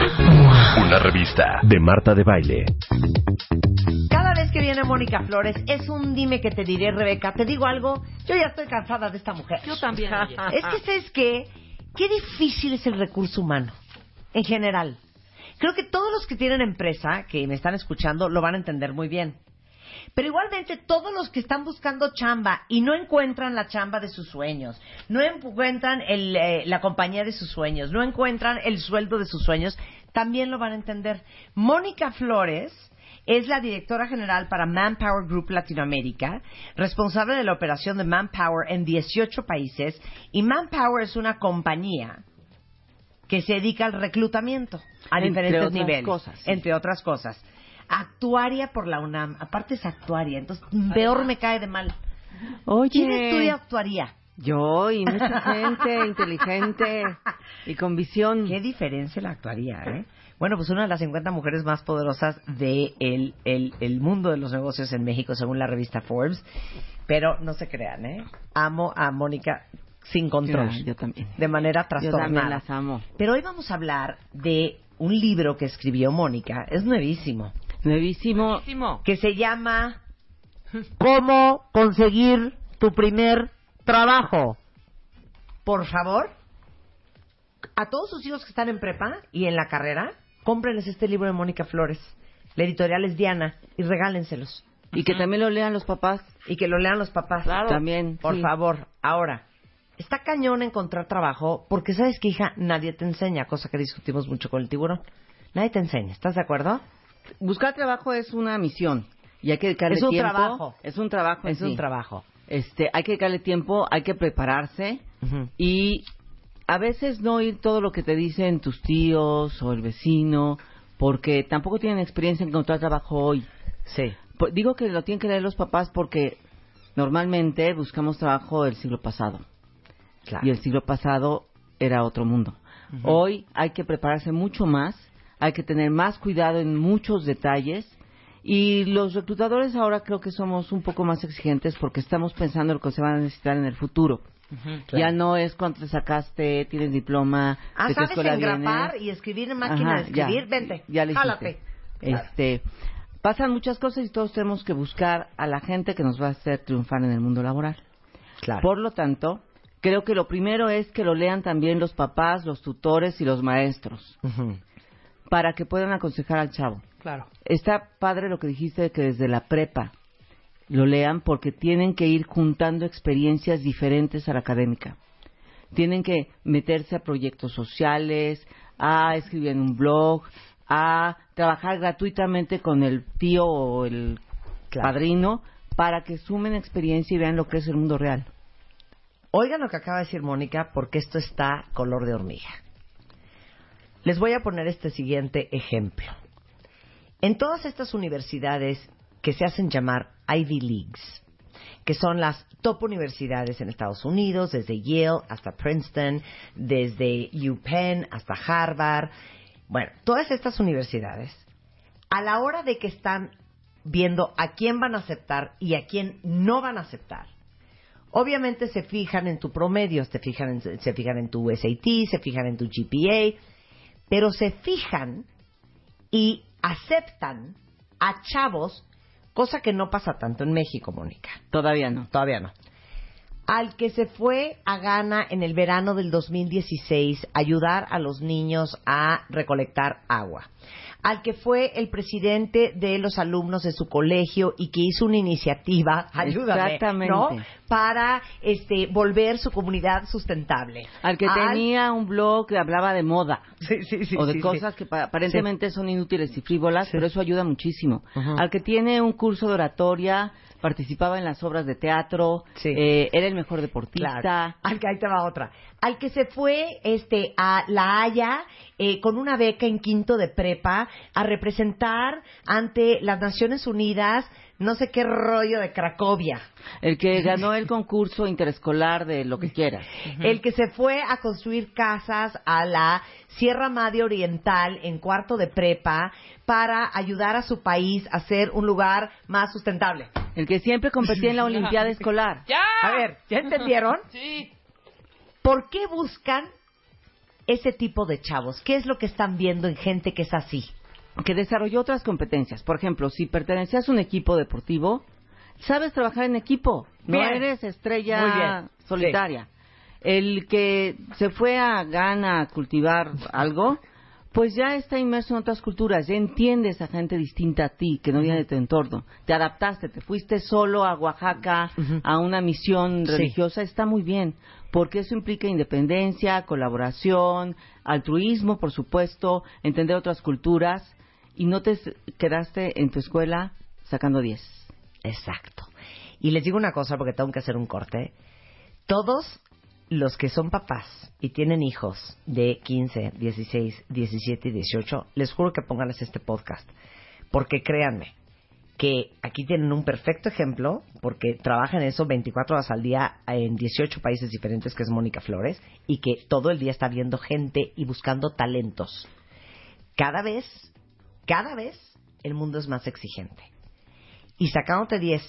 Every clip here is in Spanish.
Una revista de Marta de Baile. Cada vez que viene Mónica Flores es un dime que te diré, Rebeca. Te digo algo, yo ya estoy cansada de esta mujer. Yo también, oye. Es que sabes qué, qué difícil es el recurso humano, en general. Creo que todos los que tienen empresa, que me están escuchando, lo van a entender muy bien. Pero igualmente todos los que están buscando chamba y no encuentran la chamba de sus sueños, no encuentran el, eh, la compañía de sus sueños, no encuentran el sueldo de sus sueños, también lo van a entender. Mónica Flores es la directora general para Manpower Group Latinoamérica, responsable de la operación de Manpower en 18 países y Manpower es una compañía que se dedica al reclutamiento a Entre diferentes niveles, cosas, sí. entre otras cosas. Actuaria por la UNAM, aparte es actuaria, entonces peor me cae de mal. ¿Quién estudia Oye, actuaría? yo y mucha gente inteligente y con visión. Qué diferencia la actuaría, ¿eh? Bueno, pues una de las 50 mujeres más poderosas del de el, el mundo de los negocios en México, según la revista Forbes. Pero no se crean, ¿eh? Amo a Mónica sin control. Ya, yo también. De manera Yo trastornada. también las amo. Pero hoy vamos a hablar de un libro que escribió Mónica. Es nuevísimo. Nuevísimo. Que se llama ¿Cómo conseguir tu primer trabajo? Por favor, a todos sus hijos que están en prepa y en la carrera, cómprenles este libro de Mónica Flores. La editorial es Diana y regálenselos. Y que también lo lean los papás. Y que lo lean los papás. También. Por sí. favor. Ahora, está cañón encontrar trabajo porque sabes que, hija, nadie te enseña, cosa que discutimos mucho con el tiburón. Nadie te enseña, ¿estás de acuerdo? Buscar trabajo es una misión. Y hay que dedicarle Es un tiempo. trabajo. Es un trabajo. Es un trabajo. Este, hay que dedicarle tiempo, hay que prepararse y a veces no oír todo lo que te dicen tus tíos o el vecino, porque tampoco tienen experiencia en encontrar trabajo hoy. Sí. Digo que lo tienen que leer los papás porque normalmente buscamos trabajo del siglo pasado Claro. y el siglo pasado era otro mundo. Hoy hay que prepararse mucho más, hay que tener más cuidado en muchos detalles y los reclutadores ahora creo que somos un poco más exigentes porque estamos pensando en lo que se va a necesitar en el futuro. Ya no es cuánto te sacaste, tienes diploma, Ah, de qué ¿sabes escuela engrapar vienes. y escribir en máquina Ajá, de escribir? ya, Vente, ya hiciste. jálate. Claro. Este, pasan muchas cosas y todos tenemos que buscar a la gente que nos va a hacer triunfar en el mundo laboral. Claro. Por lo tanto, creo que lo primero es que lo lean también los papás, los tutores y los maestros, Ujú. Para que puedan aconsejar al chavo. Claro. Está padre lo que dijiste de que desde la prepa lo lean porque tienen que ir juntando experiencias diferentes a la académica. Tienen que meterse a proyectos sociales, a escribir en un blog, a trabajar gratuitamente con el tío o el Claro. padrino para que sumen experiencia y vean lo que es el mundo real. Oigan lo que acaba de decir Mónica, porque esto está color de hormiga. Les voy a poner este siguiente ejemplo. En todas estas universidades que se hacen llamar Ivy Leagues, que son las top universidades en Estados Unidos, desde Yale hasta Princeton, desde UPenn hasta Harvard, bueno, todas estas universidades, a la hora de que están viendo a quién van a aceptar y a quién no van a aceptar, obviamente se fijan en tu promedio, se fijan en, se fijan en tu SAT, se fijan en tu GPA, pero se fijan y aceptan a chavos, cosa que no pasa tanto en México, Mónica. Todavía no. Todavía no. al que se fue a Ghana en el verano del 2016 a ayudar a los niños a recolectar agua, al que fue el presidente de los alumnos de su colegio y que hizo una iniciativa, ayúdame, Exactamente. ¿no? Para este volver su comunidad sustentable. Al que tenía un blog que hablaba de moda Sí, sí, sí, o de cosas que pa- aparentemente son inútiles y frívolas, pero eso ayuda muchísimo. Al que tiene un curso de oratoria, participaba en las obras de teatro, Sí. eh, era el mejor deportista. Claro. Al que ahí te va otra. Al que se fue este a La Haya eh, con una beca en quinto de prepa a representar ante las Naciones Unidas no sé qué rollo de Cracovia. El que ganó el concurso interescolar de lo que quieras. El que se fue a construir casas a la Sierra Madre Oriental en cuarto de prepa para ayudar a su país a ser un lugar más sustentable. El que siempre competía en la Olimpiada Escolar. ¡Ya! A ver, ¿ya entendieron? Sí. ¿Por qué buscan ese tipo de chavos? ¿Qué es lo que están viendo en gente que es así? Que desarrolló otras competencias. Por ejemplo, si pertenecías a un equipo deportivo, sabes trabajar en equipo. No eres Muy estrella bien. solitaria. El que se fue a Ghana a cultivar algo, pues ya está inmerso en otras culturas, ya entiendes a gente distinta a ti, que no viene de tu entorno. Te adaptaste, te fuiste solo a Oaxaca a una misión Sí. religiosa, está muy bien, porque eso implica independencia, colaboración, altruismo, por supuesto, entender otras culturas, y no te quedaste en tu escuela sacando 10. Exacto. Y les digo una cosa porque tengo que hacer un corte. Todos los que son papás y tienen hijos de 15, 16, 17 y 18, les juro que pónganles este podcast. Porque créanme que aquí tienen un perfecto ejemplo, porque trabaja en eso 24 horas al día en 18 países diferentes, que es Mónica Flores, y que todo el día está viendo gente y buscando talentos. Cada vez, cada vez, el mundo es más exigente y sacándote 10,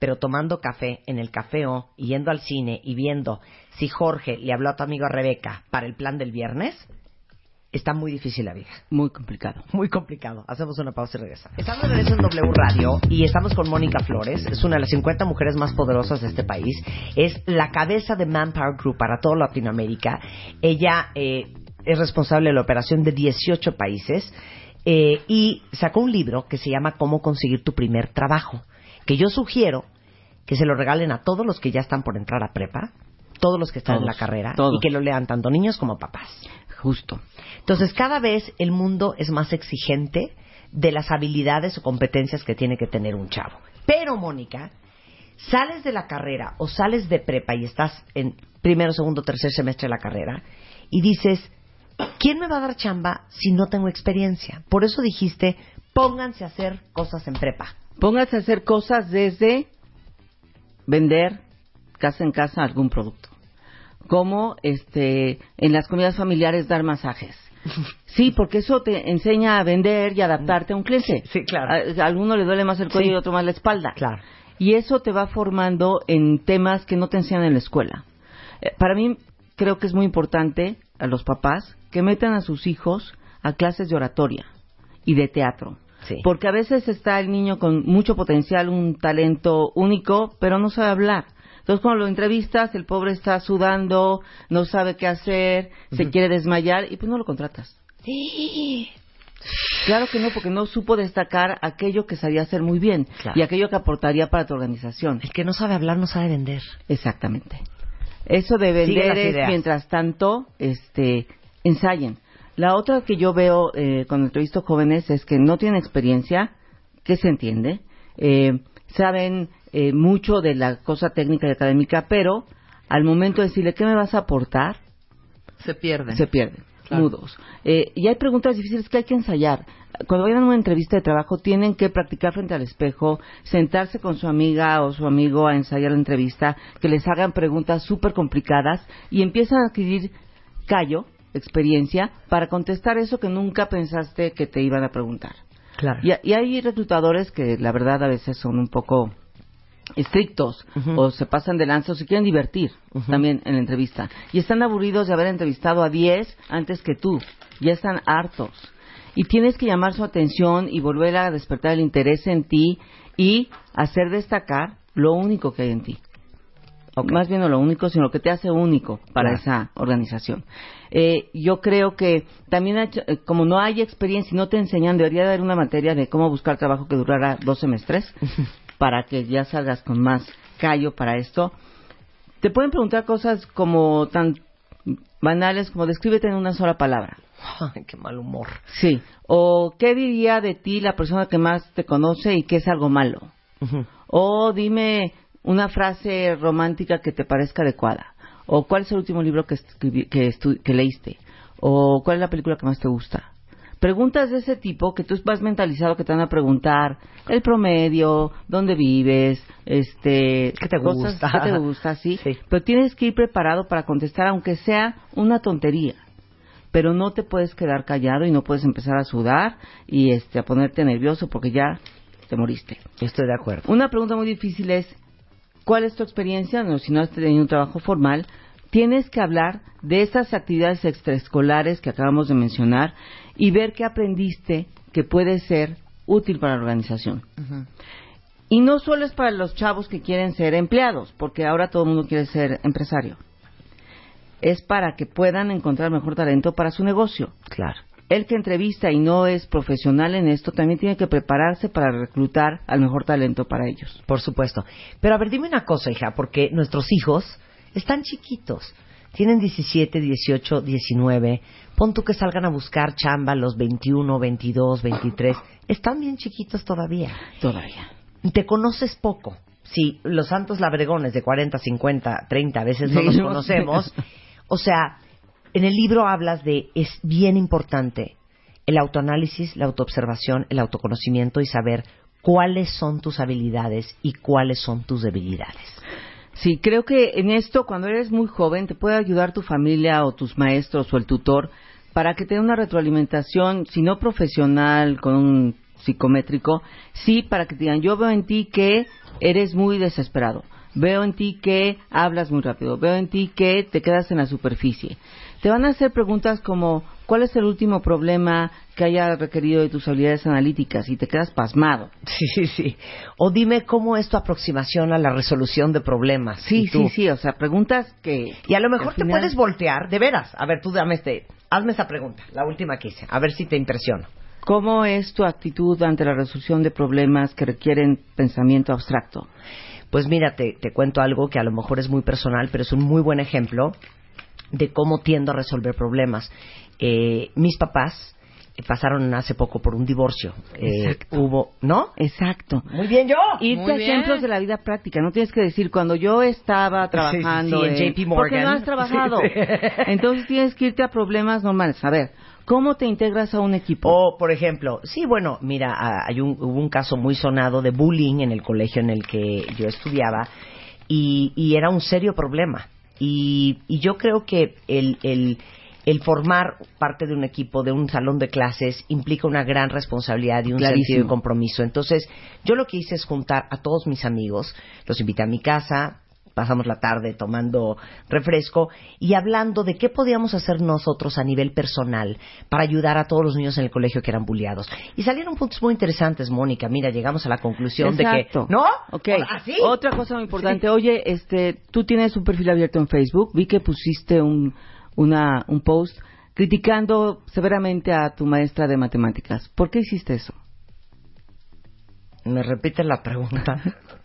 pero tomando café en el cafeo y yendo al cine y viendo si Jorge le habló a tu amigo Rebeca para el plan del viernes, está muy difícil la vida. Muy complicado. Muy complicado. Hacemos una pausa y regresamos. Estamos de regreso en W Radio y estamos con Mónica Flores. Es una de las 50 mujeres más poderosas de este país. Es la cabeza de Manpower Group para toda Latinoamérica. Ella eh, es responsable de la operación de 18 países eh, y sacó un libro que se llama Cómo conseguir tu primer trabajo, que yo sugiero que se lo regalen a todos los que ya están por entrar a prepa, todos los que están en la carrera todos. y que lo lean tanto niños como papás. Justo. Entonces, cada vez el mundo es más exigente de las habilidades o competencias que tiene que tener un chavo. Pero, Mónica, sales de la carrera o sales de prepa y estás en primero, segundo, tercer semestre de la carrera y dices, ¿quién me va a dar chamba si no tengo experiencia? Por eso dijiste, pónganse a hacer cosas en prepa. Póngase a hacer cosas desde vender casa en casa algún producto. Como este en las comidas familiares dar masajes. Sí, porque eso te enseña a vender y adaptarte a un cliente. Sí, claro. A, a alguno le duele más el cuello Sí. y otro más la espalda. Claro. Y eso te va formando en temas que no te enseñan en la escuela. Eh, para mí creo que es muy importante a los papás que metan a sus hijos a clases de oratoria y de teatro. Sí. Porque a veces está el niño con mucho potencial, un talento único, pero no sabe hablar. Entonces, cuando lo entrevistas, el pobre está sudando, no sabe qué hacer, se quiere desmayar y pues no lo contratas. Claro que no, porque no supo destacar aquello que sabía hacer muy bien Claro. y aquello que aportaría para tu organización. El que no sabe hablar no sabe vender. Exactamente. Eso de vender es mientras tanto este, ensayen. La otra que yo veo eh, cuando entrevisto jóvenes es que no tienen experiencia, que se entiende, eh, saben eh, mucho de la cosa técnica y académica, pero al momento de decirle qué me vas a aportar, Se pierde. se pierden, Claro. mudos. Eh, y hay preguntas difíciles que hay que ensayar. Cuando vayan a una entrevista de trabajo tienen que practicar frente al espejo, sentarse con su amiga o su amigo a ensayar la entrevista, que les hagan preguntas súper complicadas y empiezan a adquirir callo, experiencia, para contestar eso que nunca pensaste que te iban a preguntar. Claro. Y, y hay reclutadores que la verdad a veces son un poco estrictos o se pasan de lanza o se quieren divertir también en la entrevista. Y están aburridos de haber entrevistado a 10 antes que tú. Ya están hartos. Y tienes que llamar su atención y volver a despertar el interés en ti y hacer destacar lo único que hay en ti. Más bien no lo único, sino lo que te hace único para Claro. esa organización. Eh, yo creo que también, hecho- eh, como no hay experiencia y no te enseñan, debería haber una materia de cómo buscar trabajo que durara dos semestres para que ya salgas con más callo para esto. Te pueden preguntar cosas como tan banales como descríbete en una sola palabra. Ay, qué mal humor. Sí. O qué diría de ti la persona que más te conoce y que es algo malo. O dime una frase romántica que te parezca adecuada. O cuál es el último libro que, que, estu- que leíste. O cuál es la película que más te gusta. Preguntas de ese tipo que tú vas mentalizado que te van a preguntar el promedio, dónde vives, este, ¿Qué te cosas gusta? que te gusta, sí. Sí. Pero tienes que ir preparado para contestar aunque sea una tontería. Pero no te puedes quedar callado y no puedes empezar a sudar y este a ponerte nervioso porque ya te moriste. Estoy de acuerdo. Una pregunta muy difícil es, ¿cuál es tu experiencia? No, si no has tenido un trabajo formal, tienes que hablar de esas actividades extraescolares que acabamos de mencionar y ver qué aprendiste que puede ser útil para la organización. Y no solo es para los chavos que quieren ser empleados, porque ahora todo el mundo quiere ser empresario. Es para que puedan encontrar mejor talento para su negocio Claro. El que entrevista y no es profesional en esto también tiene que prepararse para reclutar al mejor talento para ellos. Por supuesto. Pero a ver, dime una cosa, hija, porque nuestros hijos están chiquitos. Tienen 17, 18, 19. Pon tú que salgan a buscar chamba los 21, 22, 23. Están bien chiquitos todavía. Todavía. Te conoces poco. Si los santos labregones de 40, 50, 30 a veces no Sí, los no conocemos. O sea, en el libro hablas de, es bien importante el autoanálisis, la autoobservación, el autoconocimiento y saber cuáles son tus habilidades y cuáles son tus debilidades. Sí, creo que en esto, cuando eres muy joven, te puede ayudar tu familia o tus maestros o el tutor para que te dé una retroalimentación, si no profesional, con un psicométrico, sí para que te digan, yo veo en ti que eres muy desesperado, veo en ti que hablas muy rápido, veo en ti que te quedas en la superficie. Te van a hacer preguntas como, ¿cuál es el último problema que haya requerido de tus habilidades analíticas? Y te quedas pasmado. Sí, sí, sí. O dime cómo es tu aproximación a la resolución de problemas. Sí, sí, sí, o sea, preguntas que... Y a lo mejor te final- puedes voltear, de veras. A ver, tú dame este, hazme esa pregunta, la última que hice, a ver si te impresiona. ¿Cómo es tu actitud ante la resolución de problemas que requieren pensamiento abstracto? Pues mira, te, te cuento algo que a lo mejor es muy personal, pero es un muy buen ejemplo de cómo tiendo a resolver problemas. Eh, mis papás pasaron hace poco por un divorcio. Eh, hubo, ¿no? Exacto. Muy bien yo. Irte a ejemplos de la vida práctica. No tienes que decir, cuando yo estaba trabajando sí, en JP Morgan. Porque no has trabajado. Sí, sí. Entonces tienes que irte a problemas normales. A ver, ¿cómo te integras a un equipo? O, por ejemplo, sí, bueno, mira, hay un, hubo un caso muy sonado de bullying en el colegio en el que yo estudiaba y, y era un serio problema. Y, y yo creo que el, el, el formar parte de un equipo, de un salón de clases, implica una gran responsabilidad y un Clarísimo. sentido de compromiso. Entonces, yo lo que hice es juntar a todos mis amigos, los invité a mi casa, pasamos la tarde tomando refresco y hablando de qué podíamos hacer nosotros a nivel personal para ayudar a todos los niños en el colegio que eran bulliados. Y salieron puntos muy interesantes, Mónica. Mira, llegamos a la conclusión Exacto. de que... ¿No? Ok. ¿Así? Otra cosa muy importante. Oye, este, tú tienes un perfil abierto en Facebook. Vi que pusiste un, una, un post criticando severamente a tu maestra de matemáticas. ¿Por qué hiciste eso? ¿Me repite la pregunta?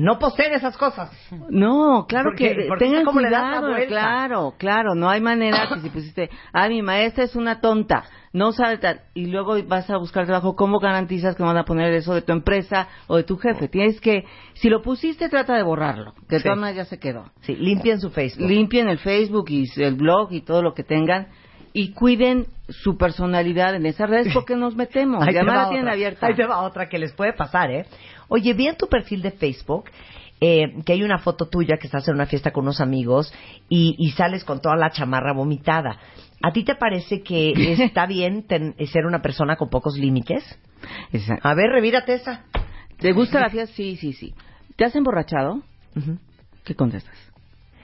no poseen esas cosas. No, claro Porque- que porque tengan cuidado, claro, claro, no hay manera que si pusiste, ah, mi maestra es una tonta, no sabe tal, y luego vas a buscar trabajo, ¿cómo garantizas que van a poner eso de tu empresa o de tu jefe? Tienes que, si lo pusiste, trata de borrarlo, que de Sí. todas ya se quedó. Sí, limpien su Facebook. Limpien el Facebook y el blog y todo lo que tengan y cuiden su personalidad en esas redes porque nos metemos, Ahí y además la tienen abierta. Ahí te va otra que les puede pasar, ¿eh? Oye, vi en tu perfil de Facebook eh, que hay una foto tuya que estás en una fiesta con unos amigos y, y sales con toda la chamarra vomitada. ¿A ti te parece que está bien ten- ser una persona con pocos límites? Exacto. A ver, revírate esa. ¿Te gusta la fiesta? Sí, sí, sí. ¿Te has emborrachado? ¿Qué contestas?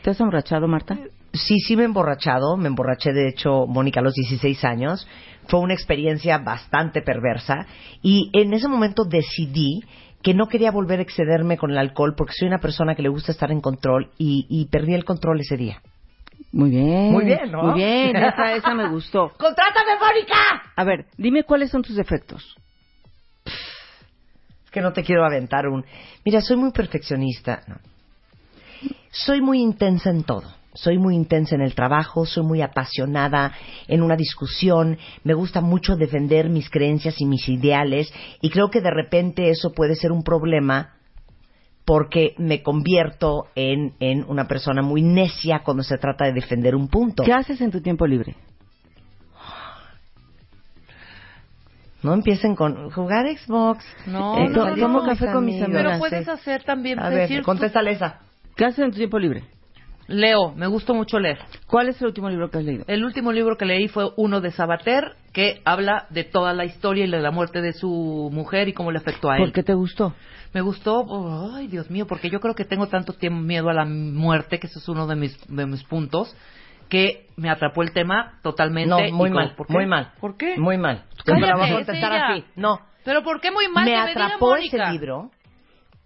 ¿Te has emborrachado, Marta? Sí, sí me he emborrachado. Me emborraché, de hecho, Mónica, a los 16 años. Fue una experiencia bastante perversa. Y en ese momento decidí que no quería volver a excederme con el alcohol porque soy una persona que le gusta estar en control y, y perdí el control ese día. Muy bien. Muy bien, ¿no? Muy bien, esa, esa me gustó. ¡Contrátame, Mónica! A ver, dime cuáles son tus defectos. Es que no te quiero aventar un... Mira, soy muy perfeccionista. No. Soy muy intensa en todo. Soy muy intensa en el trabajo, soy muy apasionada en una discusión, me gusta mucho defender mis creencias y mis ideales y creo que de repente eso puede ser un problema porque me convierto en, en una persona muy necia cuando se trata de defender un punto. ¿Qué haces en tu tiempo libre? No empiecen con jugar Xbox. No, Eh, no, to- no, tomo no, café con mis amigos. Pero amigas. puedes hacer también, A decir ver, tu- contéstale esa. ¿Qué haces en tu tiempo libre? Leo, me gustó mucho leer. ¿Cuál es el último libro que has leído? El último libro que leí fue uno de Sabater, que habla de toda la historia y de la muerte de su mujer y cómo le afectó a él. ¿Por qué te gustó? Me gustó, oh, ay Dios mío, porque yo creo que tengo tanto tiempo miedo a la muerte, que ese es uno de mis, de mis puntos, que me atrapó el tema totalmente. No, muy mal, ¿por qué? muy mal. ¿Por qué? Muy mal. Voy a Cállate, contestar así. No. Pero ¿por qué muy mal me atrapó ese libro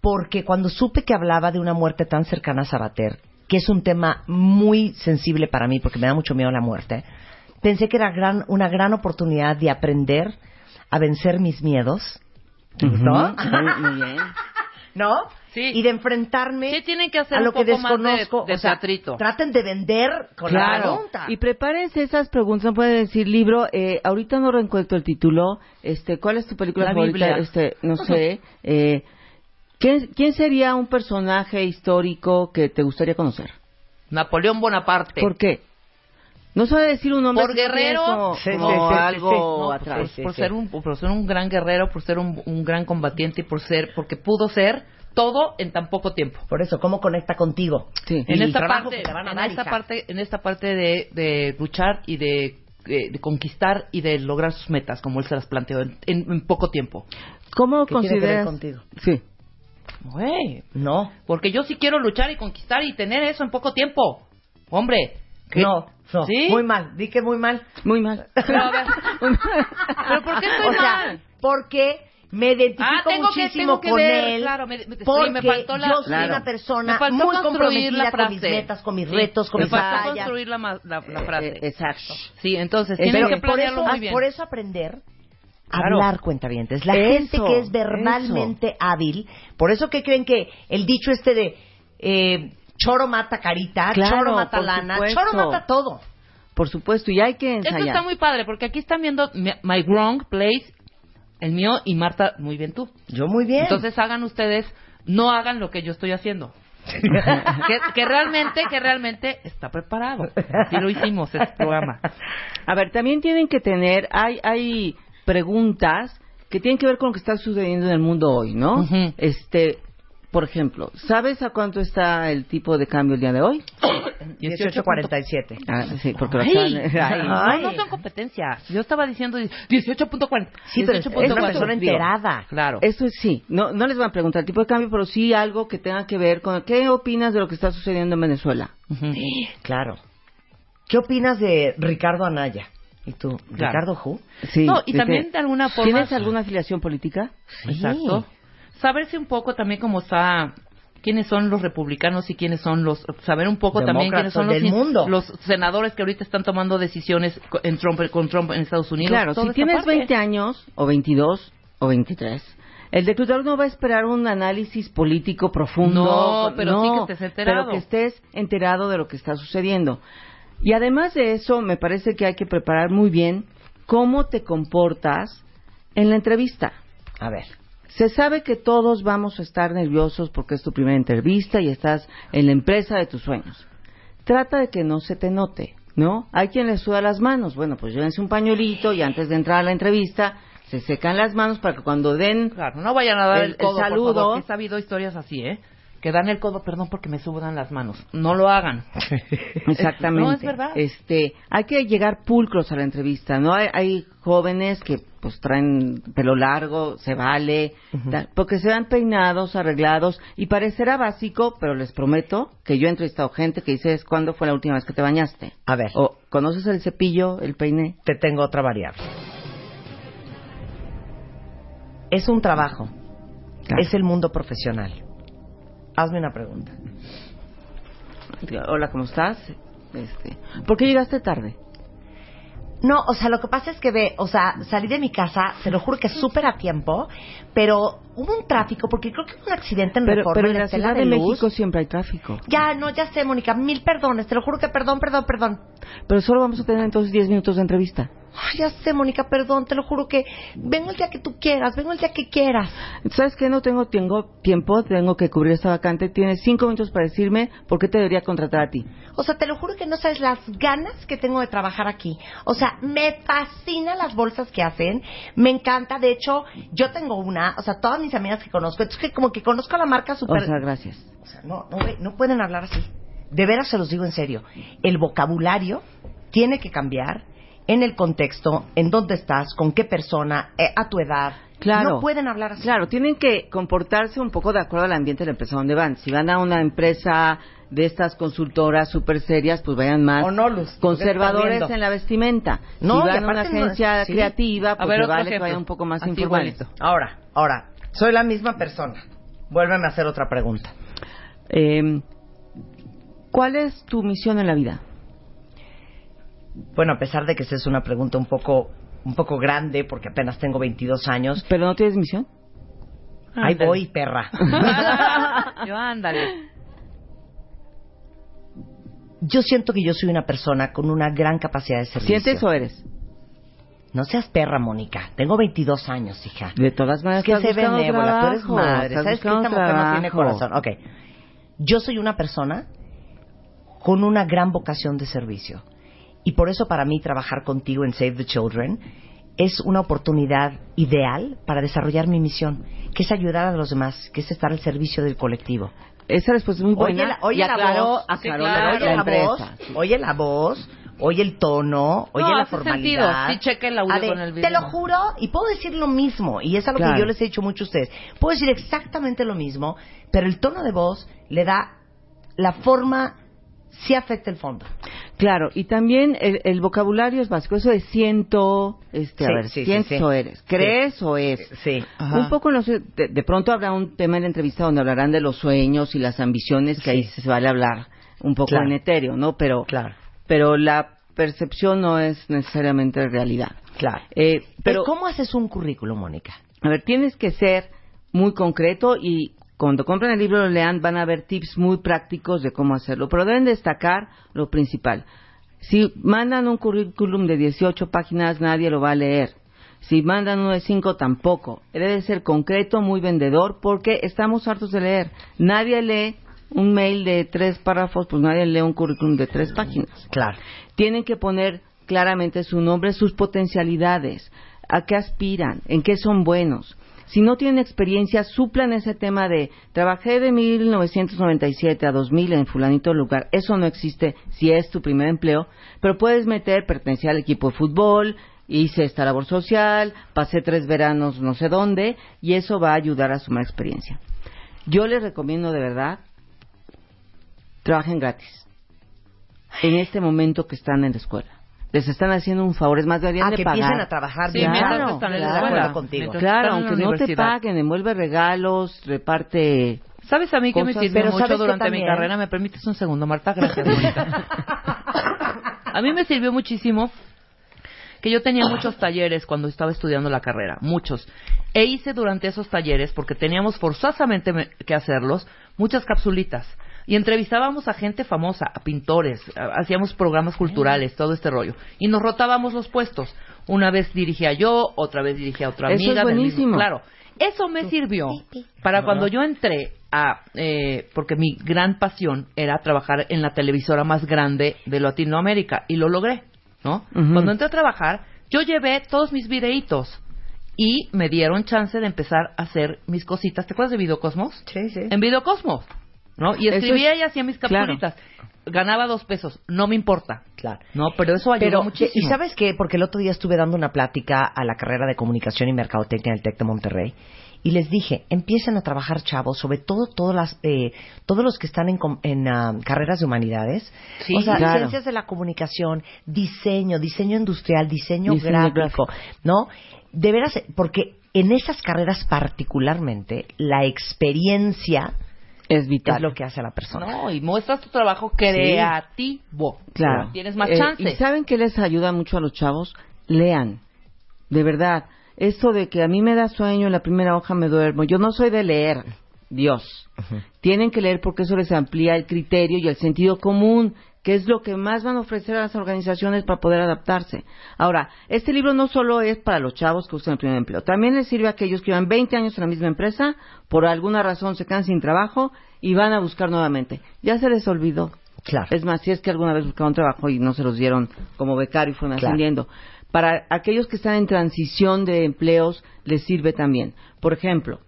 porque cuando supe que hablaba de una muerte tan cercana a Sabater, que es un tema muy sensible para mí porque me da mucho miedo a la muerte, pensé que era gran, una gran oportunidad de aprender a vencer mis miedos. ¿Te gustó? Muy, muy bien. ¿No? Sí. Y de enfrentarme Sí, tienen que hacer a un lo que poco más de- desconozco. de o sea, teatrito. traten de vender con la Claro. pregunta. Y prepárense esas preguntas. No pueden decir libro. Eh, ahorita no reencuentro el título. Este, ¿cuál es tu película La favorita? Biblia. Este, no sé. Eh, ¿quién, ¿Quién sería un personaje histórico que te gustaría conocer? Napoleón Bonaparte. ¿Por qué? No sabe decir un nombre. Por guerrero. como- Sí, sí, como sí, sí, algo sí. No, atrás. por, ser un por ser un gran guerrero, por ser un, un gran combatiente y por ser porque pudo ser todo en tan poco tiempo. Por eso, ¿cómo conecta contigo? Sí. En esta parte, van a en dar, esta hija. parte, en esta parte de, de luchar y de, eh, de conquistar y de lograr sus metas, como él se las planteó en, en- en poco tiempo. ¿Cómo ¿Qué tiene que ver consideras? contigo? Sí. Güey, No. porque yo sí quiero luchar y conquistar y tener eso en poco tiempo. Hombre, ¿qué? No, no. ¿Sí? Muy mal. Di que muy mal. Muy mal. Pero, a ver, ¿pero por qué estoy o sea, mal? porque me identifico Ah, tengo que- muchísimo tengo que con ver, él. claro, me- me- sí, porque me faltó la- yo soy Claro. una persona Me faltó muy comprometida la con mis metas, con mis Sí, retos, con me mis faltó batallas. construir la, la, la frase. Eh, exacto. Sí, entonces Eh, tienen Pero que por planearlo eso, muy bien. por eso aprender Claro. hablar cuentavientes. La Eso, gente que es verbalmente hábil, por eso que creen que el dicho este de eh, choro mata carita, Claro, choro mata lana, supuesto. choro mata todo. Por supuesto, y hay que Esto ensayar. está muy padre, porque aquí están viendo mi- My Wrong Place, el mío, y Marta, muy bien tú. Yo muy bien. Entonces hagan ustedes, no hagan lo que yo estoy haciendo. que, que realmente, que realmente está preparado. Así lo hicimos, este programa. A ver, también tienen que tener, hay, hay preguntas que tienen que ver con lo que está sucediendo en el mundo hoy, ¿no? Este, por ejemplo, ¿sabes a cuánto está el tipo de cambio el día de hoy? 1847. Ah, sí, porque lo Ay, acaban- Ay, no, son competencias. Yo estaba diciendo 18.40. Sí, pero es 18.4. una persona enterada. Claro. Eso sí, no, no les van a preguntar el tipo de cambio, pero sí algo que tenga que ver con qué opinas de lo que está sucediendo en Venezuela. Ujú. Claro. ¿Qué opinas de Ricardo Anaya? ¿Y tú? Claro. ¿Ricardo Who? Sí, No, y también que- de alguna forma- ¿Tienes alguna afiliación política? Exacto. Saberse un poco también cómo está quiénes son los republicanos y quiénes son los saber un poco también quiénes son los Demócratas del mundo. los senadores que ahorita están tomando decisiones en Trump con Trump en Estados Unidos. Claro, si tienes parte. 20 años, o 22, o 23, el reclutador no va a esperar un análisis político profundo. No, pero sí que estés enterado. Pero que estés enterado de lo que está sucediendo. Y además de eso, me parece que hay que preparar muy bien cómo te comportas en la entrevista. A ver. Se sabe que todos vamos a estar nerviosos porque es tu primera entrevista y estás en la empresa de tus sueños. Trata de que no se te note, ¿no? Hay quien le suda las manos. Bueno, pues llévense un pañuelito y antes de entrar a la entrevista se secan las manos para que cuando den Claro, no vayan a dar El- el, codo, el saludo. he sabido historias así, ¿eh? Que dan el codo, perdón porque me sudan las manos. No lo hagan. Exactamente. No, es verdad. Este, hay que llegar pulcros a la entrevista, ¿no? Hay, hay jóvenes que pues traen pelo largo, se vale, porque se van peinados, arreglados y parecerá básico, pero les prometo que yo he entrevistado gente que dices, ¿cuándo fue la última vez que te bañaste? A ver. O, ¿conoces el cepillo, el peine? te tengo otra variable. Es un trabajo Claro. es el mundo profesional. Hazme una pregunta. Hola, ¿cómo estás? Este, ¿Por qué llegaste tarde? No, o sea, lo que pasa es que ve, o sea, salí de mi casa, se lo juro que súper a tiempo, pero hubo un tráfico porque creo que hubo un accidente en Pero, Reforma pero en la Ciudad de de. México siempre hay tráfico. Ya, no, ya sé, Mónica, mil perdones, te lo juro que perdón, perdón, perdón. Pero solo vamos a tener entonces 10 minutos de entrevista. Ay, ya sé, Mónica, perdón, te lo juro que vengo el día que tú quieras, vengo el día que quieras. ¿Sabes qué? No tengo, tengo tiempo, tengo que cubrir esta vacante. Tienes cinco minutos para decirme por qué te debería contratar a ti. O sea, te lo juro que no sabes las ganas que tengo de trabajar aquí. O sea, me fascinan las bolsas que hacen, me encanta. De hecho, yo tengo una, o sea, todas mis amigas que conozco, entonces que como que conozco la marca O super... sea, gracias. O sea, no, no, no pueden hablar así. De veras se los digo en serio. El vocabulario tiene que cambiar en el contexto, en dónde estás, con qué persona, eh, a tu edad. Claro. No pueden hablar así. Claro, tienen que comportarse un poco de acuerdo al ambiente de la empresa donde van. Si van a una empresa de estas consultoras súper serias, pues vayan más O no, Luz, porque conservadores en la vestimenta. No, si van a una no- agencia sí. creativa, A pues ver, vale que vayan un poco más informales. Ahora, ahora, soy la misma persona. Vuélveme a hacer otra pregunta. Eh, ¿Cuál es tu misión en la vida? Bueno, a pesar de que esa es una pregunta un poco, un poco grande, porque apenas tengo 22 años, ¿Pero no tienes misión? ahí Ándale. voy, perra. Yo ándale. Yo siento que yo soy una persona con una gran capacidad de servicio. ¿Sientes o eres? No seas perra, Mónica. Tengo 22 años, hija. De todas maneras, Es que buscando benévola, tú eres madre. ¿Sabes que esta mujer no tiene corazón? Ok. Yo soy una persona con una gran vocación de servicio. Y por eso para mí trabajar contigo en Save the Children es una oportunidad ideal para desarrollar mi misión, que es ayudar a los demás, que es estar al servicio del colectivo. Esa respuesta es muy buena. Oye la, oye la aclaró, voz, aclaró Sí, claro. la, la la voz, oye la voz, oye el tono, oye No, la formalidad. sentido. Sí, checa el audio con el video. Te lo juro, y puedo decir lo mismo, y es algo Claro. que yo les he dicho mucho a ustedes. Puedo decir exactamente lo mismo, pero el tono de voz le da la forma, sí afecta el fondo. Claro, y también el, el vocabulario es básico. Eso de siento, este, Sí, a ver, sí, sí, sientes sí. o eres, crees o es. Sí. Un poco, no sé, de, de pronto habrá un tema en la entrevista donde hablarán de los sueños y las ambiciones, que ahí se vale hablar un poco Claro. en etéreo, ¿no? Pero, Claro, pero la percepción no es necesariamente realidad. claro. Eh, Pero, pero, ¿cómo haces un currículum, Mónica? a ver, tienes que ser muy concreto y cuando compren el libro lo lean van a ver tips muy prácticos de cómo hacerlo, pero deben destacar lo principal. Si mandan un currículum de 18 páginas, nadie lo va a leer. Si mandan uno de 5, tampoco. Debe ser concreto, muy vendedor, porque estamos hartos de leer. Nadie lee un mail de tres párrafos, pues nadie lee un currículum de tres páginas Claro. tienen que poner claramente su nombre, sus potencialidades, a qué aspiran, en qué son buenos. Si no tienen experiencia, suplan ese tema de trabajé de 1997 a 2000 en fulanito lugar. Eso no existe si es tu primer empleo, pero puedes meter pertenecer al equipo de fútbol, hice esta labor social, pasé tres veranos no sé dónde, y eso va a ayudar a sumar experiencia. Yo les recomiendo de verdad, trabajen gratis en este momento que están en la escuela. Les están haciendo un favor, es más, deberían Ah, de que pagar. empiecen a trabajar Sí, bien. Claro, están en la claro, de escuela. acuerdo contigo. Claro, están en la aunque no te paguen, envuelve regalos, reparte... ¿Sabes a mí que me sirvió pero mucho ¿sabes qué durante mi carrera? ¿Me permites un segundo, Marta? Gracias, Mónica. a mí me sirvió muchísimo que yo tenía muchos talleres cuando estaba estudiando la carrera, muchos. E hice durante esos talleres, porque teníamos forzosamente me- que hacerlos, muchas capsulitas. Y entrevistábamos a gente famosa, a pintores, a- hacíamos programas culturales, todo este rollo. Y nos rotábamos los puestos. Una vez dirigía yo, otra vez dirigía otra Eso es amiga. del mismo- buenísimo. Claro. Eso me sirvió para cuando yo entré a, eh, porque mi gran pasión era trabajar en la televisora más grande de Latinoamérica y lo logré, ¿no? Cuando entré a trabajar, yo llevé todos mis videitos y me dieron chance de empezar a hacer mis cositas. ¿Te acuerdas de Videocosmos? Sí, sí. En Videocosmos, ¿no? Y escribía es- y hacía mis claro. capsulitas. Ganaba dos pesos, no me importa. Claro. No, pero eso ayudó Pero, muchísimo. ¿y sabes qué? Porque el otro día estuve dando una plática a la carrera de comunicación y mercadotecnia en el TEC de Monterrey y les dije, empiecen a trabajar chavos, sobre todo todas las, eh, todos los que están en, en ah, carreras de humanidades, Sí, o sea, claro. ciencias de la comunicación, diseño, diseño industrial, diseño, Diseño gráfico, gráfico. ¿no? De veras, porque en esas carreras particularmente, la experiencia Es vital. es lo que hace a la persona. No, y muestras tu trabajo creativo. Claro. Tienes más Eh, chance. ¿Y saben qué les ayuda mucho a los chavos? Lean. De verdad. Esto de que a mí me da sueño, en la primera hoja me duermo. Yo no soy de leer. Dios. Tienen que leer porque eso les amplía el criterio y el sentido común, que es lo que más van a ofrecer a las organizaciones para poder adaptarse. Ahora, este libro no solo es para los chavos que buscan el primer empleo, también les sirve a aquellos que llevan 20 años en la misma empresa, por alguna razón se quedan sin trabajo y van a buscar nuevamente. Ya se les olvidó. Claro. Es más, si es que alguna vez buscaron trabajo y no se los dieron como becario y fueron Claro. ascendiendo. Para aquellos que están en transición de empleos, les sirve también. Por ejemplo,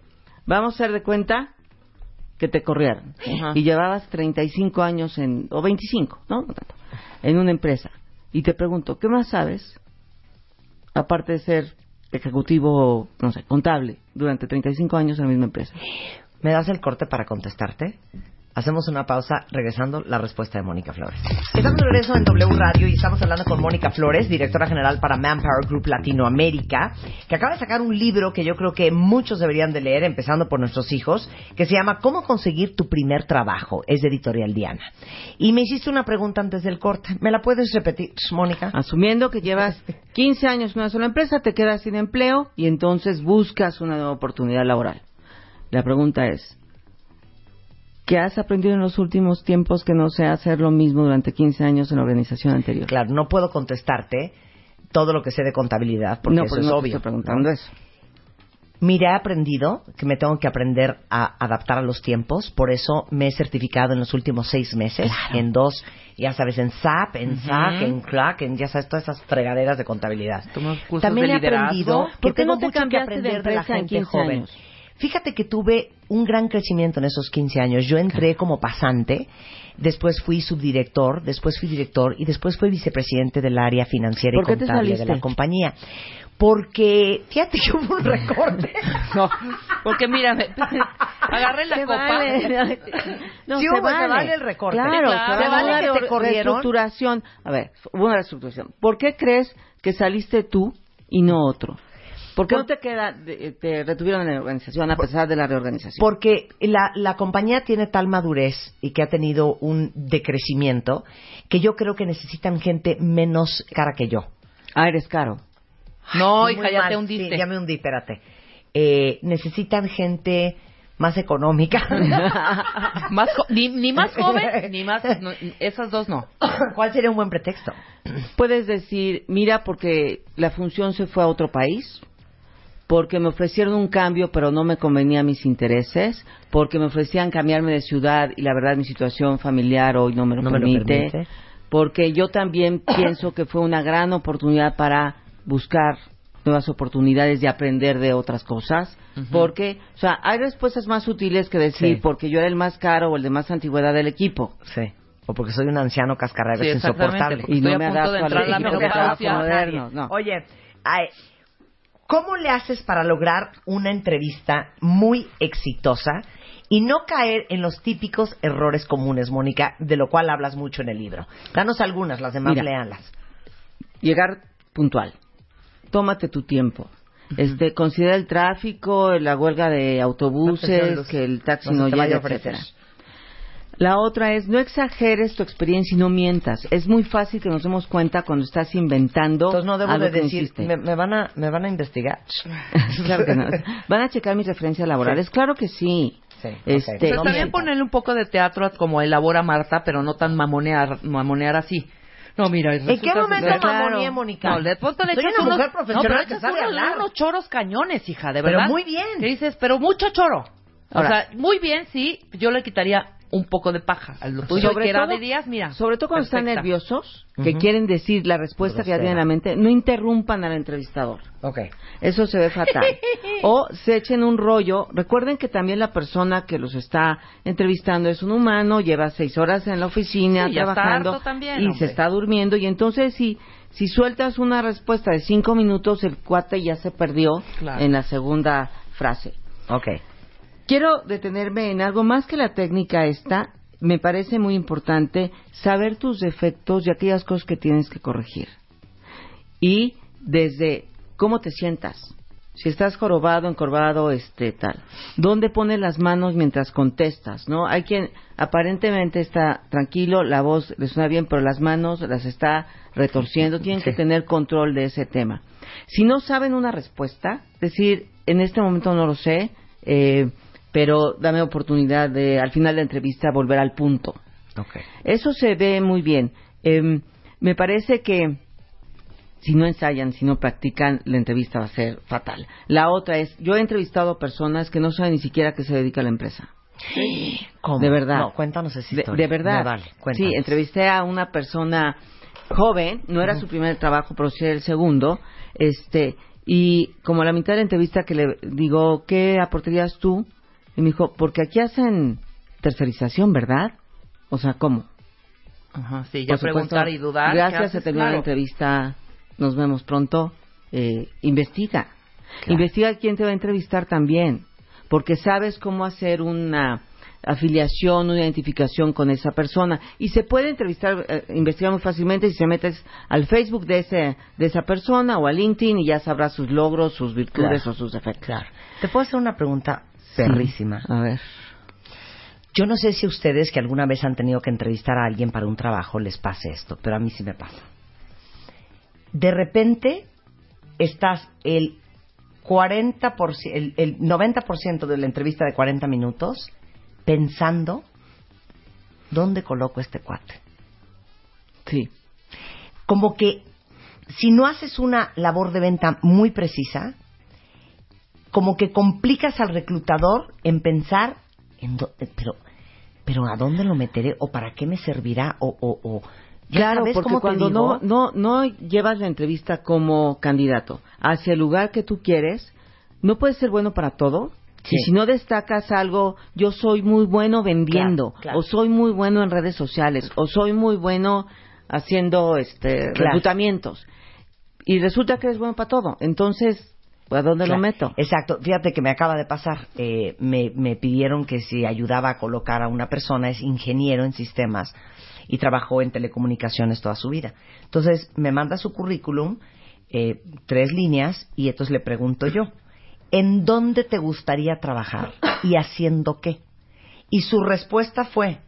vamos a hacer de cuenta que te corrieron Ajá. y llevabas 35 años en, o 25, ¿no? En una empresa. Y te pregunto, ¿qué más sabes? Aparte de ser ejecutivo, no sé, contable, durante 35 años en la misma empresa. ¿Me das el corte para contestarte? Hacemos una pausa, regresando la respuesta de Mónica Flores. Estamos de regreso en W Radio y estamos hablando con Mónica Flores, directora general para Manpower Group Latinoamérica, que acaba de sacar un libro que yo creo que muchos deberían de leer, empezando por nuestros hijos, que se llama ¿Cómo conseguir tu primer trabajo? Es de Editorial Diana. Y me hiciste una pregunta antes del corte. ¿Me la puedes repetir, Mónica? Asumiendo que llevas 15 años en una sola empresa, te quedas sin empleo y entonces buscas una nueva oportunidad laboral. La pregunta es, ¿qué has aprendido en los últimos tiempos que no sea hacer lo mismo durante 15 años en la organización anterior? Claro, no puedo contestarte todo lo que sé de contabilidad, porque no, eso pues es no te obvio. estoy preguntando ¿no? eso. Mira, he aprendido que me tengo que aprender a adaptar a los tiempos, por eso me he certificado en los últimos seis meses en dos, ya sabes, en SAP, en SAC, en CLAC, en ya sabes, todas esas fregaderas de contabilidad. También he aprendido que ¿Por qué no te que cambiaste de de la empresa en gente 15 joven. años? Fíjate que tuve un gran crecimiento en esos 15 años. Yo entré como pasante, después fui subdirector, después fui director y después fui vicepresidente del área financiera y ¿Por qué te contable de la compañía. Porque, fíjate que hubo un recorte. No, porque mira, agarré la Se copa. vale. No, Sí, se hubo, se vale el recorte. Claro, Claro. se Se vale vale que una te corrieron. reestructuración. A ver, hubo una reestructuración. ¿Por qué crees que saliste tú y no otro? ¿Por qué no te queda, de- te retuvieron en la organización a pesar de la reorganización? Porque la, la compañía tiene tal madurez y que ha tenido un decrecimiento que yo creo que necesitan gente menos cara que yo. Ah, eres caro. No, Muy hija, ya mal. te hundiste. Sí, ya me hundí, espérate. Eh, necesitan gente más económica. Más ni, ni más joven, ni más... no, esas dos no. ¿Cuál sería un buen pretexto? Puedes decir, mira, porque la función se fue a otro país, porque me ofrecieron un cambio pero no me convenía a mis intereses, porque me ofrecían cambiarme de ciudad y la verdad mi situación familiar hoy no me lo, No me lo permite, porque yo también pienso que fue una gran oportunidad para buscar nuevas oportunidades de aprender de otras cosas, porque, o sea, hay respuestas más útiles que decir Sí. porque yo era el más caro o el de más antigüedad del equipo. Sí. O porque soy un anciano cascarrabias Sí, insoportable. Y no me adapto a la de menopausia. trabajo moderno, no. Oye, ay, ¿cómo le haces para lograr una entrevista muy exitosa y no caer en los típicos errores comunes, Mónica, de lo cual hablas mucho en el libro? Danos algunas, las demás Mira. léanlas. llegar puntual. Tómate tu tiempo. Este, considera el tráfico, la huelga de autobuses, que el taxi No no, llega, a ofrecer. etcétera. La otra es no exageres tu experiencia y no mientas. Es muy fácil que nos demos cuenta cuando estás inventando. Entonces no debo algo de que decir, me, me van a, me van a investigar. claro que no. Van a checar mis referencias laborales. Claro que sí. Sí. Este, Pero no también ponerle un poco de teatro como elabora Marta, pero no tan mamonear, mamonear así. No, mira, ¿En qué momento Claro. mamoneé, Mónica? No, le, pues, le Soy echas una unos, mujer profesional no, pero que sabe unos, hablar. unos choros cañones, hija, de Pero verdad. muy bien. ¿Qué dices? Pero mucho choro. Ahora- o sea, muy bien, sí. Yo le quitaría un poco de paja lo tuyo, Sobre que era todo- de días, mira. Sobre todo cuando están nerviosos, que quieren decir la respuesta que ya tienen en la mente, no interrumpan al entrevistador. Ok. Eso se ve fatal. O se echen un rollo. Recuerden que también la persona que los está entrevistando es un humano, lleva seis horas en la oficina Sí, ya está trabajando también, y hombre. se está durmiendo. Y entonces, si, si sueltas una respuesta de cinco minutos, el cuate ya se perdió Claro. en la segunda frase. Ok. Quiero detenerme en algo más que la técnica esta. Me parece muy importante saber tus defectos y aquellas cosas que tienes que corregir. Y desde cómo te sientas. Si estás jorobado, encorvado, este tal. ¿Dónde pones las manos mientras contestas? ¿No? Hay quien aparentemente está tranquilo, la voz le suena bien, pero las manos las está retorciendo. Tienen que tener control de ese tema. Si no saben una respuesta, decir, en este momento no lo sé, eh, pero dame oportunidad de, al final de la entrevista, volver al punto. Ok. Eso se ve muy bien. Em, me parece que si no ensayan, si no practican, la entrevista va a ser fatal. La otra es, yo he entrevistado a personas que no saben ni siquiera a qué se dedica la empresa. ¿Cómo? De verdad. No, cuéntanos esa De, historia. de verdad. No, vale, sí, entrevisté a una persona joven, no era su primer trabajo, pero sí era el segundo, este, y como a la mitad de la entrevista que le digo, ¿qué aportarías tú? Y me dijo, porque aquí hacen tercerización, ¿verdad? O sea, ¿cómo? Ajá, sí, ya Por supuesto, preguntar y dudar. ¿qué Gracias, se terminó la Claro. entrevista. Nos vemos pronto. Eh, investiga. Investiga quién te va a entrevistar también. Porque sabes cómo hacer una afiliación, una identificación con esa persona. Y se puede entrevistar, eh, investigar muy fácilmente si se metes al Facebook de, ese, de esa persona o a LinkedIn y ya sabrás sus logros, sus virtudes Claro. o sus defectos. Claro. ¿Te puedo hacer una pregunta perrísima? A ver. Yo no sé si ustedes que alguna vez han tenido que entrevistar a alguien para un trabajo les pase esto, pero a mí sí me pasa. De repente estás el 40%, el, el 90% de la entrevista de 40 minutos pensando dónde coloco este cuate. Sí. Como que si no haces una labor de venta muy precisa, como que complicas al reclutador en pensar, en dó- eh, pero, pero ¿a dónde lo meteré? ¿O para qué me servirá? ¿O, o, o ¿Ya Claro, porque cuando no, no, no llevas la entrevista como candidato hacia el lugar que tú quieres, no puedes ser bueno para todo. Sí. Y si no destacas algo, yo soy muy bueno vendiendo, Claro, claro. o soy muy bueno en redes sociales, o soy muy bueno haciendo este Claro. reclutamientos. Y resulta que eres bueno para todo. Entonces, ¿a dónde Claro, lo meto? Exacto. Fíjate que me acaba de pasar. Eh, me, me pidieron que si ayudaba a colocar a una persona, es ingeniero en sistemas y trabajó en telecomunicaciones toda su vida. Entonces me manda su currículum, eh, tres líneas, y entonces le pregunto yo, ¿en dónde te gustaría trabajar y haciendo qué? Y su respuesta fue,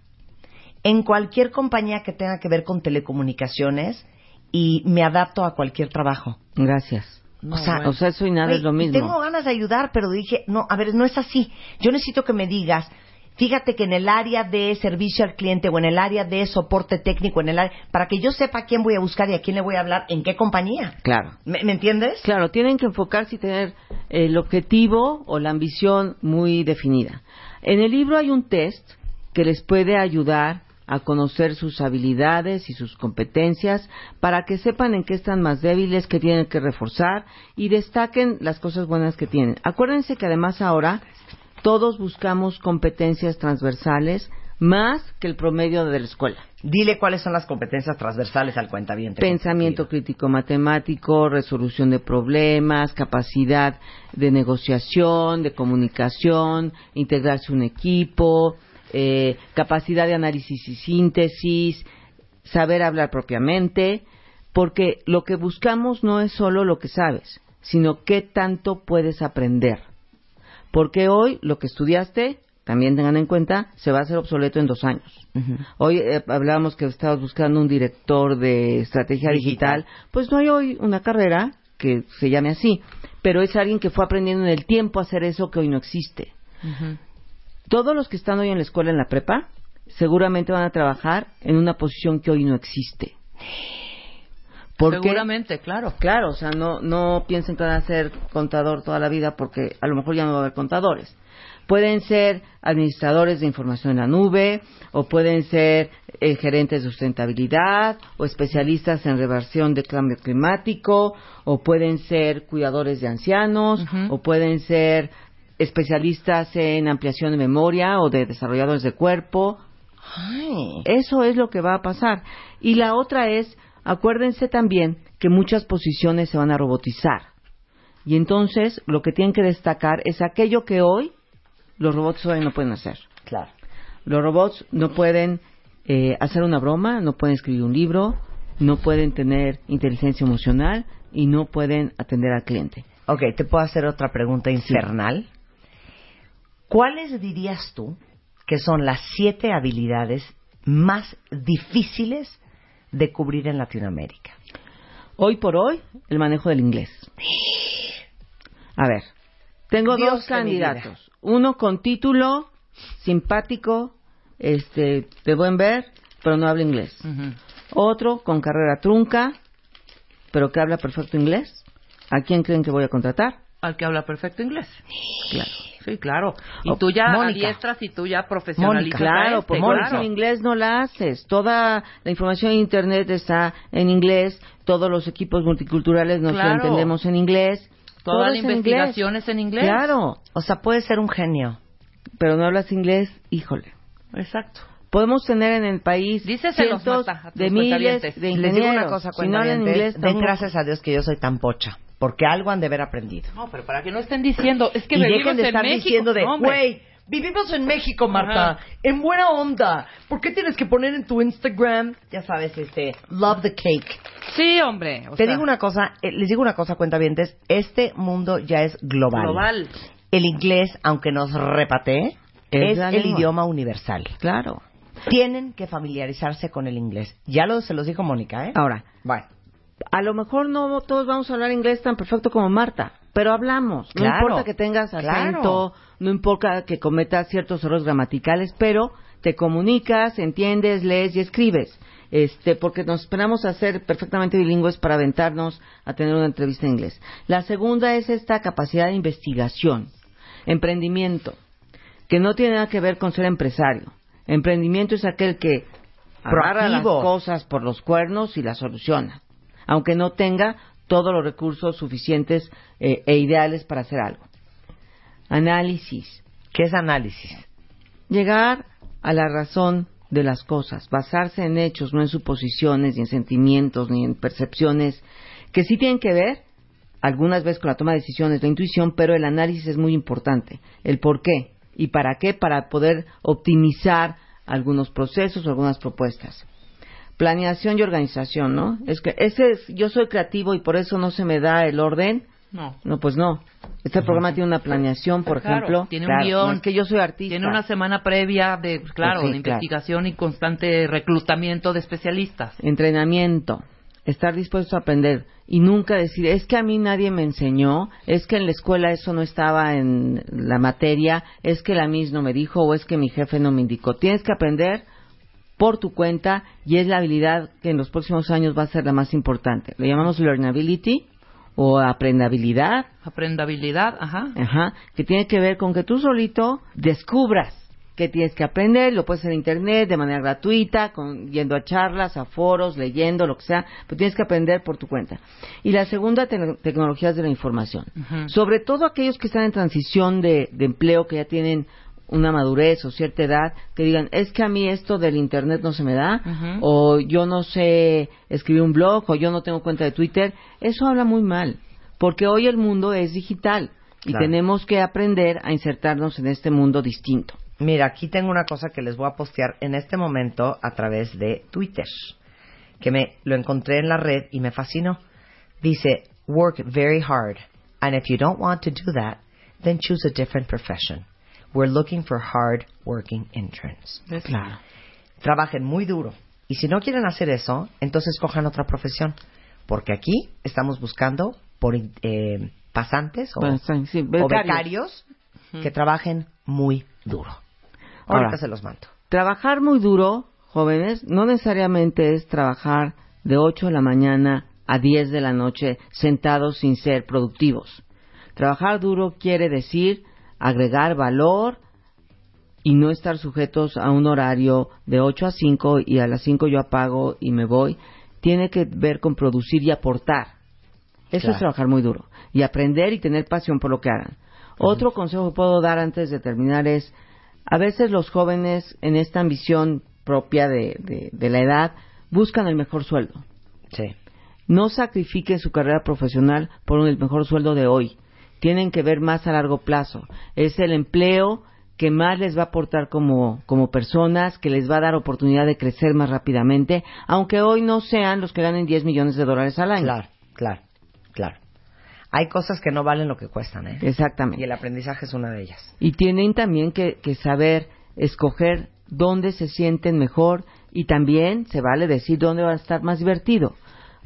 en cualquier compañía que tenga que ver con telecomunicaciones y me adapto a cualquier trabajo. Gracias. O sea, o sea, eso y nada Güey, es lo mismo. Tengo ganas de ayudar, pero dije, no, a ver, no es así. Yo necesito que me digas, fíjate que en el área de servicio al cliente o en el área de soporte técnico, en el área, para que yo sepa a quién voy a buscar y a quién le voy a hablar, en qué compañía. Claro. ¿Me, me entiendes? Claro, tienen que enfocarse y tener el objetivo o la ambición muy definida. En el libro hay un test que les puede ayudar a conocer sus habilidades y sus competencias para que sepan en qué están más débiles, qué tienen que reforzar y destaquen las cosas buenas que tienen. Acuérdense que además ahora todos buscamos competencias transversales más que el promedio de la escuela. Dile cuáles son las competencias transversales al cuentaviente. Pensamiento crítico matemático, resolución de problemas, capacidad de negociación, de comunicación, integrarse un equipo, eh, capacidad de análisis y síntesis, saber hablar propiamente, porque lo que buscamos no es solo lo que sabes, sino qué tanto puedes aprender. Porque hoy lo que estudiaste, también tengan en cuenta, se va a hacer obsoleto en dos años. Hoy eh, hablábamos que estabas buscando un director de estrategia Digital. digital. Pues no hay hoy una carrera que se llame así, pero es alguien que fue aprendiendo en el tiempo a hacer eso que hoy no existe. Todos los que están hoy en la escuela, en la prepa, seguramente van a trabajar en una posición que hoy no existe. Porque- Seguramente, claro. Claro, o sea, no, no piensen que van a ser contador toda la vida porque a lo mejor ya no va a haber contadores. Pueden ser administradores de información en la nube, o pueden ser eh, gerentes de sustentabilidad, o especialistas en reversión de cambio climático, o pueden ser cuidadores de ancianos, o pueden ser especialistas en ampliación de memoria o de desarrolladores de cuerpo. Ay. Eso es lo que va a pasar. Y la otra es, acuérdense también que muchas posiciones se van a robotizar. Y entonces lo que tienen que destacar es aquello que hoy los robots hoy no pueden hacer. Claro. Los robots no pueden eh, hacer una broma, no pueden escribir un libro, no pueden tener inteligencia emocional y no pueden atender al cliente. Ok, te puedo hacer otra pregunta infernal. ¿Cuáles dirías tú que son las siete habilidades más difíciles de cubrir en Latinoamérica? Hoy por hoy, el manejo del inglés. A ver, tengo Dios dos candidatos. Uno con título simpático, este, de buen ver, pero no habla inglés. Otro con carrera trunca, pero que habla perfecto inglés. ¿A quién creen que voy a contratar? Al que habla perfecto inglés. Claro. Sí, claro. Y Oh, tú ya Mónica. adiestras y tú ya profesionalizas. Mónica, Claro, este, porque claro. sin inglés no la haces. Toda la información en Internet está en inglés, todos los equipos multiculturales nos Claro. entendemos en inglés. Toda todo la es en investigación inglés. es en inglés. Claro, O sea, puedes ser un genio. pero no hablas inglés, híjole. Exacto. Podemos tener en el país Díceselos, cientos Marta, a tus de miles de Les ingenieros. digo una cosa, si no hablan inglés, den gracias a Dios que yo soy tan pocha, porque algo han de haber aprendido. No, pero para que no estén diciendo, es que y dejen de estar México. diciendo de, güey, vivimos en México, Marta, Ajá. en buena onda. ¿Por qué tienes que poner en tu Instagram, ya sabes, este, love the cake? Sí, hombre. o Te sea, digo una cosa, eh, les digo una cosa, cuentavientes, este mundo ya es global. Global. El inglés, aunque nos repatee, Es el idioma universal. Claro. Tienen que familiarizarse con el inglés. Ya lo se los dijo Mónica, ¿eh? Ahora, Bueno. A lo mejor no todos vamos a hablar inglés tan perfecto como Marta, pero hablamos. No Claro, importa que tengas acento, claro. no importa que cometas ciertos errores gramaticales, pero te comunicas, entiendes, lees y escribes. Este, porque nos esperamos a ser perfectamente bilingües para aventarnos a tener una entrevista en inglés. La segunda es esta capacidad de investigación, emprendimiento, que no tiene nada que ver con ser empresario. Emprendimiento es aquel que agarra las cosas por los cuernos y las soluciona, aunque no tenga todos los recursos suficientes eh, e ideales para hacer algo. Análisis. ¿Qué es análisis? Llegar a la razón de las cosas, basarse en hechos, no en suposiciones, ni en sentimientos, ni en percepciones, que sí tienen que ver algunas veces con la toma de decisiones, la intuición, pero el análisis es muy importante. El por qué y para qué, para poder optimizar algunos procesos o algunas propuestas. Planeación y organización, ¿no? Es que ese es, yo soy creativo y por eso no se me da el orden. No. No, pues no. Este programa tiene una planeación, por Claro, ejemplo. tiene un Claro, guion. no es que yo soy artista. Tiene una semana previa de, claro, Sí, de claro. investigación y constante reclutamiento de especialistas. entrenamiento, estar dispuesto a aprender y nunca decir, es que a mí nadie me enseñó, es que en la escuela eso no estaba en la materia, es que la MIS no me dijo o es que mi jefe no me indicó. Tienes que aprender por tu cuenta y es la habilidad que en los próximos años va a ser la más importante. Le llamamos learnability o aprendabilidad, Aprendabilidad, ajá. Ajá, que tiene que ver con que tú solito descubras que tienes que aprender, lo puedes hacer en internet de manera gratuita, con, yendo a charlas, a foros, leyendo, lo que sea, pero tienes que aprender por tu cuenta. Y la segunda, te- tecnologías de la información. Sobre todo aquellos que están en transición de, de empleo, que ya tienen una madurez o cierta edad, que digan, es que a mí esto del internet no se me da, o yo no sé escribir un blog, o yo no tengo cuenta de Twitter, eso habla muy mal, porque hoy el mundo es digital y Claro. tenemos que aprender a insertarnos en este mundo distinto. Mira, aquí tengo una cosa que les voy a postear en este momento a través de Twitter, que me lo encontré en la red y me fascinó. Dice, work very hard, and if you don't want to do that, then choose a different profession. We're looking for hard working interns. Claro. Trabajen muy duro. Y si no quieren hacer eso, entonces cojan otra profesión. Porque aquí estamos buscando por eh, pasantes o, sí, o becarios. que trabajen muy duro. Ahora, Ahorita se los mando. Trabajar muy duro, jóvenes, no necesariamente es trabajar de 8 de la mañana a 10 de la noche sentados sin ser productivos. Trabajar duro quiere decir agregar valor y no estar sujetos a un horario de 8 a 5 y a las 5 yo apago y me voy. Tiene que ver con producir y aportar. Eso Claro. es trabajar muy duro. Y aprender y tener pasión por lo que hagan. Otro consejo que puedo dar antes de terminar es, a veces los jóvenes en esta ambición propia de, de- de la edad buscan el mejor sueldo. Sí. No sacrifiquen su carrera profesional por el mejor sueldo de hoy. Tienen que ver más a largo plazo. Es el empleo que más les va a aportar como, como personas, que les va a dar oportunidad de crecer más rápidamente, aunque hoy no sean los que ganen 10 millones de dólares al año. Claro, claro, claro. Hay cosas que no valen lo que cuestan, ¿eh? Exactamente. Y el aprendizaje es una de ellas. Y tienen también que, que saber escoger dónde se sienten mejor y también se vale decir dónde va a estar más divertido.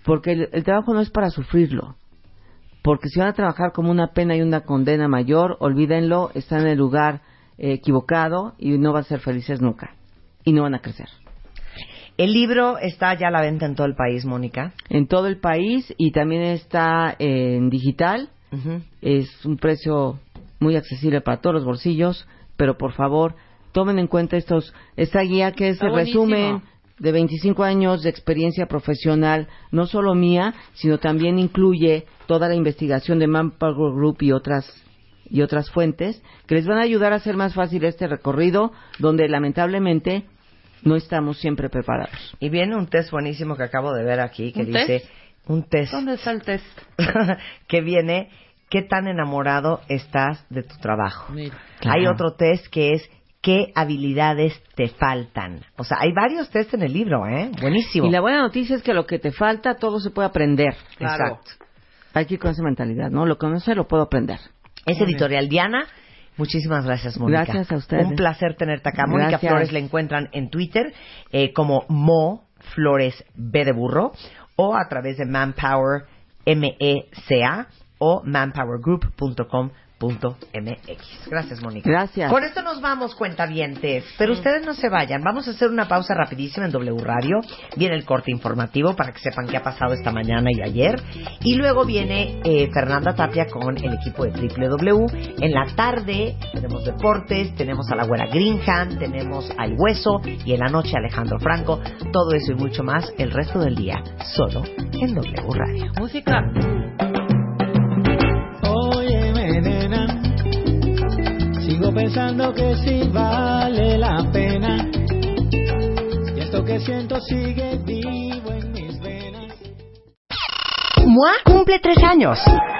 Porque el, el trabajo no es para sufrirlo. Porque si van a trabajar como una pena y una condena mayor, olvídenlo, están en el lugar eh, equivocado y no van a ser felices nunca. Y no van a crecer. El libro está ya a la venta en todo el país, Mónica. En todo el país y también está en digital. Es un precio muy accesible para todos los bolsillos, pero por favor, tomen en cuenta estos esta guía que es Está el buenísimo. resumen de 25 años de experiencia profesional, no solo mía, sino también incluye toda la investigación de Manpower Group y otras y otras fuentes que les van a ayudar a hacer más fácil este recorrido donde lamentablemente no estamos siempre preparados. Y viene un test buenísimo que acabo de ver aquí que ¿Un dice test? un test ¿Dónde está el test? que viene qué tan enamorado estás de tu trabajo. Mira. Hay otro test que es qué habilidades te faltan. O sea, hay varios tests en el libro, ¿eh? Buenísimo. Y la buena noticia es que lo que te falta todo se puede aprender. Claro. Exacto. Hay que ir con esa mentalidad, ¿no? Lo que no sé lo puedo aprender. Es editorial Diana. Muchísimas gracias, Mónica. Gracias a ustedes. Un placer tenerte acá. Mónica. Flores la encuentran en Twitter eh, como Mo Flores B de burro o a través de Manpower M-E-C-A o manpowergroup.com.mx. Gracias, Mónica. Gracias. Con esto nos vamos, cuentavientes. Pero ustedes no se vayan. Vamos a hacer una pausa rapidísima en W Radio. Viene el corte informativo para que sepan qué ha pasado esta mañana y ayer. Y luego viene eh, Fernanda Tapia con el equipo de W. En la tarde tenemos deportes, tenemos a la güera Greenham, tenemos al Hueso y en la noche Alejandro Franco. Todo eso y mucho más el resto del día solo en W Radio. Música. Pensando que sí vale la pena. Y esto que siento sigue vivo en mis venas. MOA cumple tres años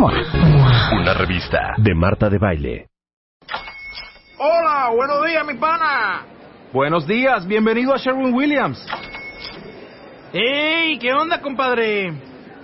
Una revista de Marta de Baile. Hola, buenos días, mi pana. Buenos días, bienvenido a Sherwin Williams. ¡Ey! ¿Qué onda, compadre?